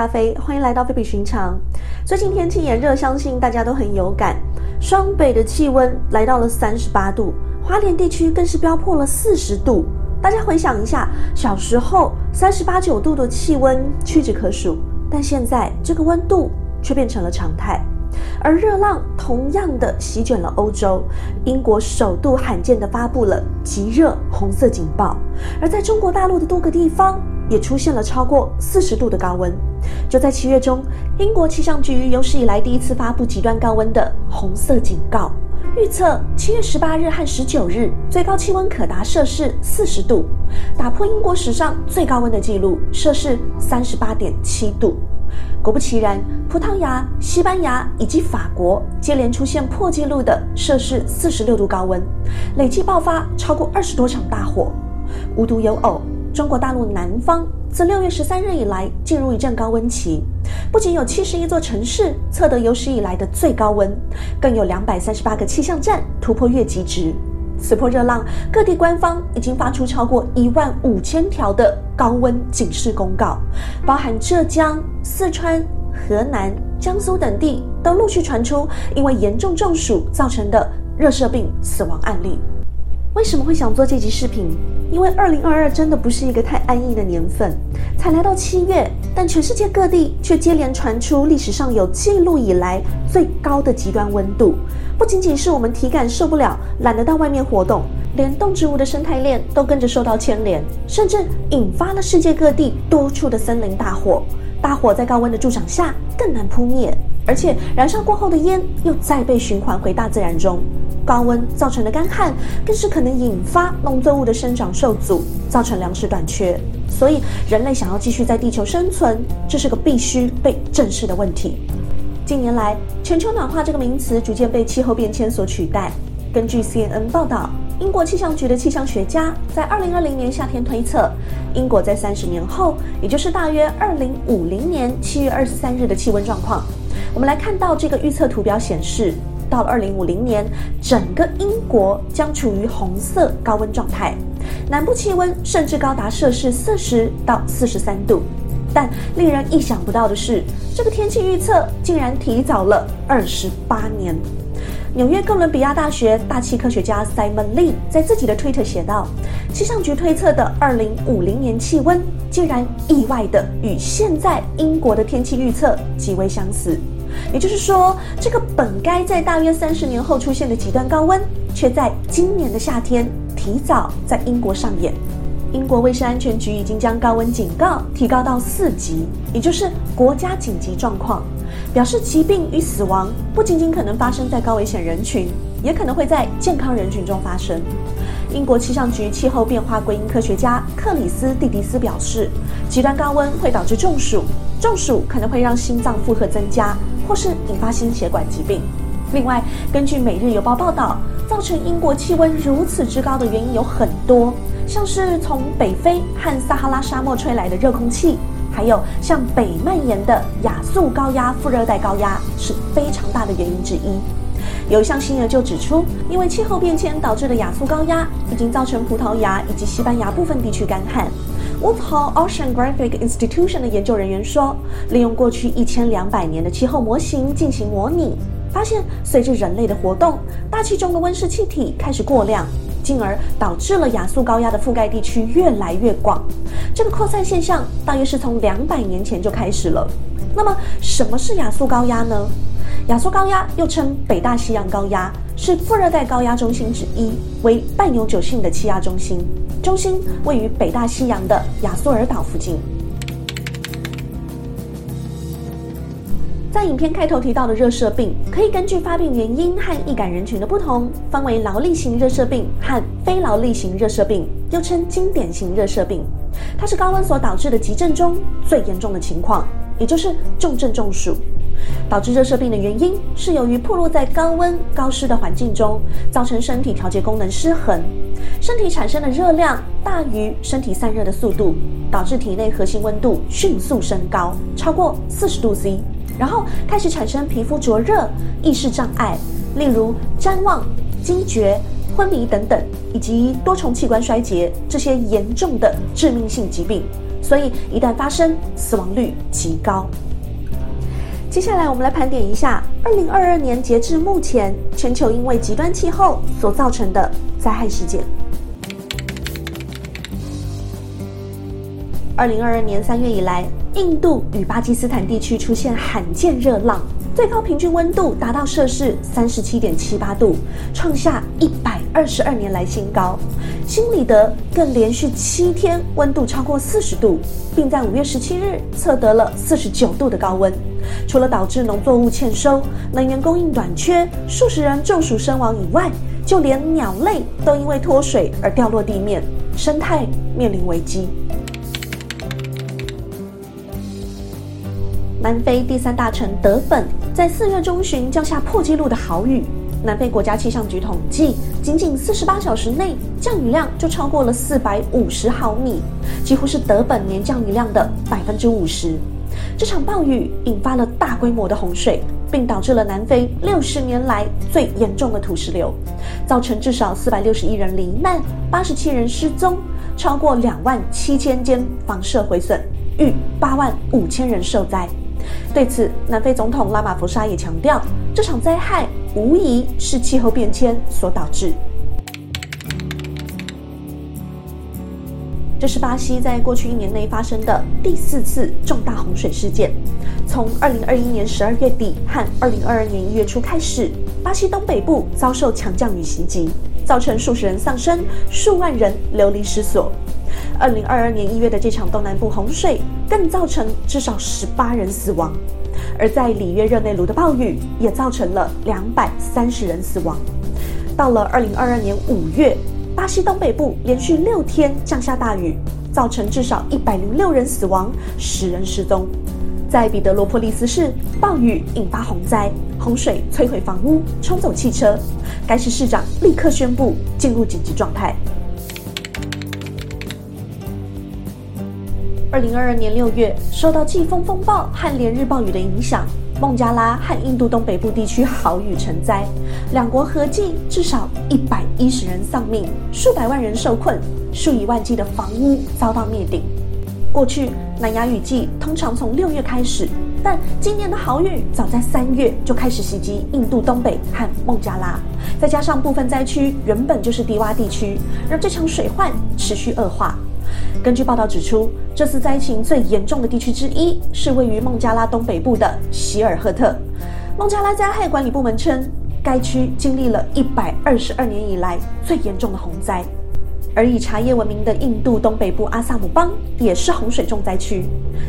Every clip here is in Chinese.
咖啡，欢迎来到非比寻常。最近天气炎热，相信大家都很有感。双北的气温来到了三十八度，花莲地区更是飙破了四十度。大家回想一下，小时候三十八九度的气温屈指可数，但现在这个温度却变成了常态。而热浪同样的席卷了欧洲，英国首度罕见的发布了极热红色警报，而在中国大陆的多个地方也出现了超过四十度的高温。就在七月中，英国气象局有史以来第一次发布极端高温的红色警告，预测七月十八日和十九日最高气温可达摄氏四十度，打破英国史上最高温的纪录摄氏三十八点七度。果不其然，葡萄牙、西班牙以及法国接连出现破纪录的摄氏四十六度高温，累计爆发超过二十多场大火。无独有偶，中国大陆南方自六月十三日以来进入一阵高温期，不仅有七十一座城市测得有史以来的最高温，更有两百三十八个气象站突破月极值。此波热浪，各地官方已经发出超过一万五千条的高温警示公告，包含浙江、四川、河南、江苏等地都陆续传出因为严重中暑造成的热射病死亡案例。为什么会想做这集视频？因为二零二二真的不是一个太安逸的年份，才来到七月，但全世界各地却接连传出历史上有记录以来最高的极端温度。不仅仅是我们体感受不了，懒得到外面活动，连动植物的生态链都跟着受到牵连，甚至引发了世界各地多处的森林大火。大火在高温的助长下更难扑灭，而且燃烧过后的烟又再被循环回大自然中。高温造成的干旱，更是可能引发农作物的生长受阻，造成粮食短缺。所以，人类想要继续在地球生存，这是个必须被正视的问题。近年来，全球暖化这个名词逐渐被气候变迁所取代。根据 CNN 报道，英国气象局的气象学家在2020年夏天推测，英国在30年后，也就是大约2050年7月23日的气温状况。我们来看到这个预测图表显示。到了二零五零年，整个英国将处于红色高温状态，南部气温甚至高达摄氏四十到四十三度。但令人意想不到的是，这个天气预测竟然提早了二十八年。纽约哥伦比亚大学大气科学家 Simon Lee 在自己的推特写道：“气象局推测的二零五零年气温，竟然意外的与现在英国的天气预测极为相似。”也就是说，这个本该在大约三十年后出现的极端高温，却在今年的夏天提早在英国上演。英国卫生安全局已经将高温警告提高到四级，也就是国家紧急状况，表示疾病与死亡不仅仅可能发生在高危险人群，也可能会在健康人群中发生。英国气象局气候变化归因科学家克里斯蒂迪斯表示，极端高温会导致中暑，中暑可能会让心脏负荷增加。或是引发心血管疾病。另外，根据《每日邮报》报道，造成英国气温如此之高的原因有很多，像是从北非和撒哈拉沙漠吹来的热空气，还有向北蔓延的亚速高压副热带高压是非常大的原因之一。有一项新闻就指出，因为气候变迁导致的亚速高压，已经造成葡萄牙以及西班牙部分地区干旱。Woodhull Oceanographic Institution 的研究人员说，利用过去一千两百年的气候模型进行模拟，发现随着人类的活动，大气中的温室气体开始过量，进而导致了亚速高压的覆盖地区越来越广。这个扩散现象大约是从两百年前就开始了。那么，什么是亚速高压呢？亚速高压又称北大西洋高压，是副热带高压中心之一，为半永久性的气压中心。中心位于北大西洋的亚速尔岛附近。在影片开头提到的热射病，可以根据发病原因和易感人群的不同，分为劳力型热射病和非劳力型热射病，又称经典型热射病。它是高温所导致的急症中最严重的情况，也就是重症中暑。导致热射病的原因是由于暴露在高温高湿的环境中，造成身体调节功能失衡，身体产生的热量大于身体散热的速度，导致体内核心温度迅速升高，超过四十度 C，然后开始产生皮肤灼热、意识障碍，例如谵妄、惊厥、昏迷等等，以及多重器官衰竭这些严重的致命性疾病。所以一旦发生，死亡率极高。接下来，我们来盘点一下二零二二年截至目前全球因为极端气候所造成的灾害事件。二零二二年三月以来，印度与巴基斯坦地区出现罕见热浪，最高平均温度达到摄氏三十七点七八度，创下一百二十二年来新高。新里德更连续七天温度超过四十度，并在五月十七日测得了四十九度的高温。除了导致农作物欠收、能源供应短缺、数十人中暑身亡以外，就连鸟类都因为脱水而掉落地面，生态面临危机。南非第三大城德本在四月中旬降下破纪录的豪雨。南非国家气象局统计，仅仅四十八小时内降雨量就超过了四百五十毫米，几乎是德本年降雨量的百分之五十。这场暴雨引发了大规模的洪水，并导致了南非六十年来最严重的土石流，造成至少四百六十一人罹难，八十七人失踪，超过两万七千间房舍毁损，逾八万五千人受灾。对此，南非总统拉马福沙也强调，这场灾害无疑是气候变迁所导致。这是巴西在过去一年内发生的第四次重大洪水事件。从二零二一年十二月底和二零二二年一月初开始，巴西东北部遭受强降雨袭击，造成数十人丧生，数万人流离失所。二零二二年一月的这场东南部洪水，更造成至少十八人死亡；而在里约热内卢的暴雨，也造成了两百三十人死亡。到了二零二二年五月，巴西东北部连续六天降下大雨，造成至少一百零六人死亡，十人失踪。在彼得罗波利斯市，暴雨引发洪灾，洪水摧毁房屋，冲走汽车，该市市长立刻宣布进入紧急状态。二零二二年六月，受到季风风暴和连日暴雨的影响，孟加拉和印度东北部地区豪雨成灾，两国合计至少一百一十人丧命，数百万人受困，数以万计的房屋遭到灭顶。过去南亚雨季通常从六月开始，但今年的豪雨早在三月就开始袭击印度东北和孟加拉，再加上部分灾区原本就是低洼地区，让这场水患持续恶化。根据报道指出，这次灾情最严重的地区之一是位于孟加拉东北部的希尔赫特。孟加拉灾害管理部门称，该区经历了一百二十二年以来最严重的洪灾。而以茶叶闻名的印度东北部阿萨姆邦也是洪水重灾区。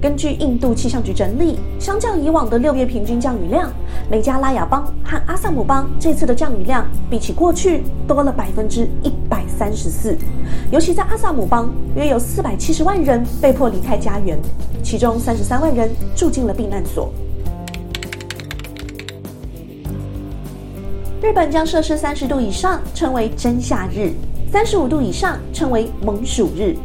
根据印度气象局整理，相较以往的六月平均降雨量，梅加拉雅邦和阿萨姆邦这次的降雨量比起过去多了百分之一百三十四。尤其在阿萨姆邦，约有四百七十万人被迫离开家园，其中三十三万人住进了避难所。日本将摄氏三十度以上称为真夏日。三十五度以上称为猛暑日。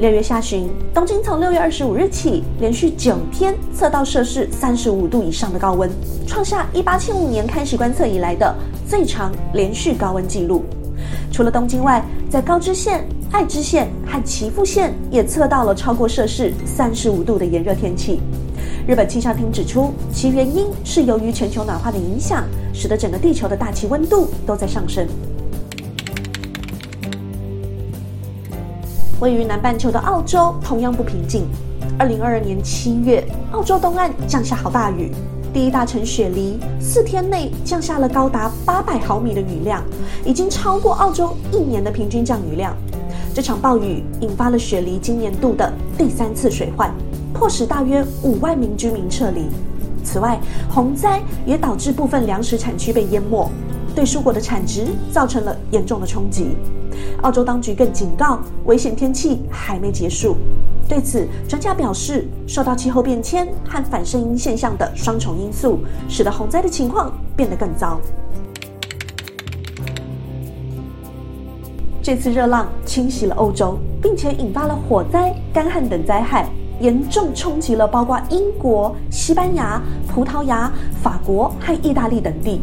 六月下旬，东京从六月二十五日起连续九天测到摄氏三十五度以上的高温，创下一八七五年开始观测以来的最长连续高温纪录。除了东京外，在高知县、爱知县和岐阜县也测到了超过摄氏三十五度的炎热天气。日本气象厅指出，其原因是由于全球暖化的影响，使得整个地球的大气温度都在上升。位于南半球的澳洲同样不平静。二零二二年七月，澳洲东岸降下好大雨，第一大城雪梨四天内降下了高达八百毫米的雨量，已经超过澳洲一年的平均降雨量。这场暴雨引发了雪梨今年度的第三次水患，迫使大约五万名居民撤离。此外，洪灾也导致部分粮食产区被淹没，对蔬果的产值造成了严重的冲击。澳洲当局更警告，危险天气还没结束。对此，专家表示，受到气候变迁和反声音现象的双重因素，使得洪灾的情况变得更糟。这次热浪侵袭了欧洲，并且引发了火灾、干旱等灾害，严重冲击了包括英国、西班牙、葡萄牙、法国和意大利等地。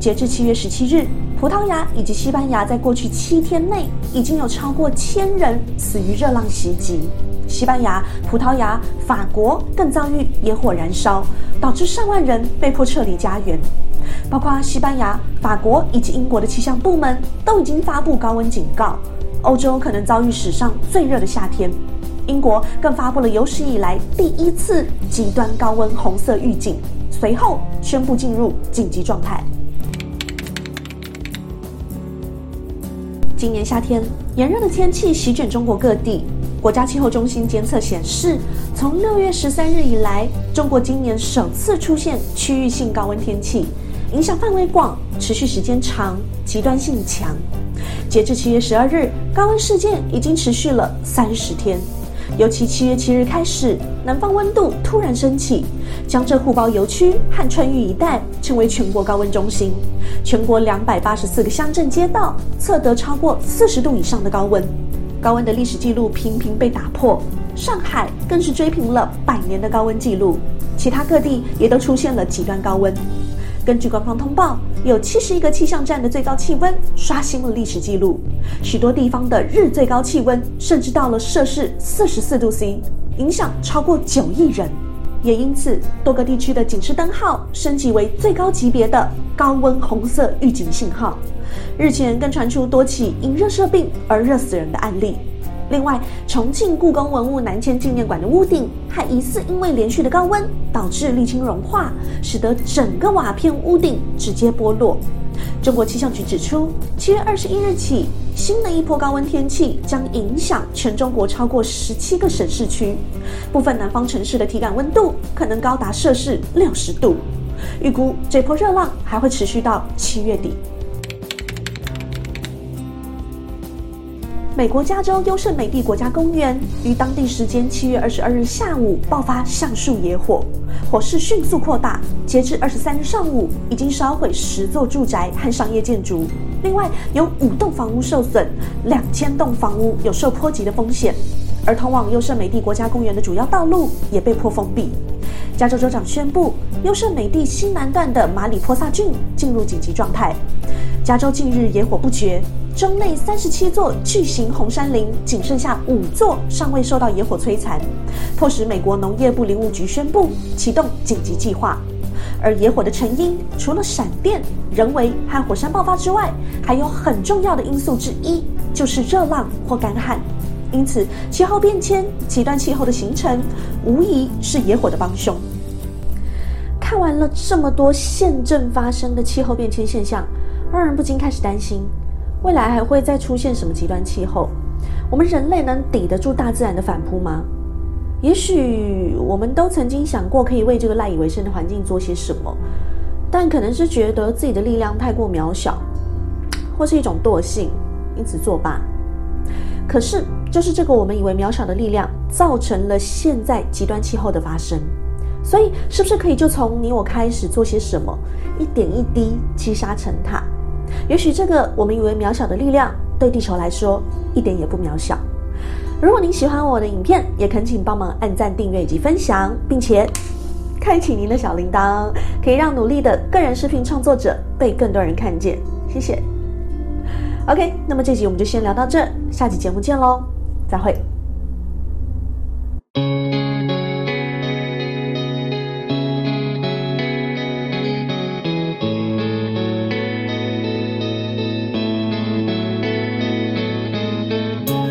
截至七月十七日。葡萄牙以及西班牙在过去七天内已经有超过千人死于热浪袭击，西班牙、葡萄牙、法国更遭遇野火燃烧，导致上万人被迫撤离家园。包括西班牙、法国以及英国的气象部门都已经发布高温警告，欧洲可能遭遇史上最热的夏天。英国更发布了有史以来第一次极端高温红色预警，随后宣布进入紧急状态。今年夏天炎热的天气席卷中国各地，国家气候中心监测显示，从六月十三日以来，中国今年首次出现区域性高温天气，影响范围广，持续时间长，极端性强。截至七月十二日，高温事件已经持续了三十天。尤其七月七日开始，南方温度突然升起，江浙沪包邮区和川渝一带成为全国高温中心。全国两百八十四个乡镇街道测得超过四十度以上的高温，高温的历史记录频频被打破。上海更是追平了百年的高温记录，其他各地也都出现了极端高温。根据官方通报，有七十一个气象站的最高气温刷新了历史记录，许多地方的日最高气温甚至到了摄氏四十四度 C，影响超过九亿人。也因此，多个地区的警示灯号升级为最高级别的高温红色预警信号。日前更传出多起因热射病而热死人的案例。另外，重庆故宫文物南迁纪念馆的屋顶还疑似因为连续的高温导致沥青融化，使得整个瓦片屋顶直接剥落。中国气象局指出，七月二十一日起，新的一波高温天气将影响全中国超过十七个省市区，部分南方城市的体感温度可能高达摄氏六十度。预估这波热浪还会持续到七月底。美国加州优胜美地国家公园于当地时间七月二十二日下午爆发橡树野火，火势迅速扩大，截至二十三日上午，已经烧毁十座住宅和商业建筑，另外有五栋房屋受损，两千栋房屋有受波及的风险，而通往优胜美地国家公园的主要道路也被迫封闭。加州州长宣布，优胜美地西南段的马里波萨郡进入紧急状态。加州近日野火不绝。州内三十七座巨型红杉林，仅剩下五座尚未受到野火摧残，迫使美国农业部林务局宣布启动紧急计划。而野火的成因，除了闪电、人为和火山爆发之外，还有很重要的因素之一，就是热浪或干旱。因此，气候变迁、极端气候的形成，无疑是野火的帮凶。看完了这么多现正发生的气候变迁现象，让人不禁开始担心。未来还会再出现什么极端气候？我们人类能抵得住大自然的反扑吗？也许我们都曾经想过可以为这个赖以为生的环境做些什么，但可能是觉得自己的力量太过渺小，或是一种惰性，因此作罢。可是，就是这个我们以为渺小的力量，造成了现在极端气候的发生。所以，是不是可以就从你我开始做些什么，一点一滴积沙成塔？也许这个我们以为渺小的力量，对地球来说一点也不渺小。如果您喜欢我的影片，也恳请帮忙按赞、订阅以及分享，并且开启您的小铃铛，可以让努力的个人视频创作者被更多人看见。谢谢。OK，那么这集我们就先聊到这，下期节目见喽，再会。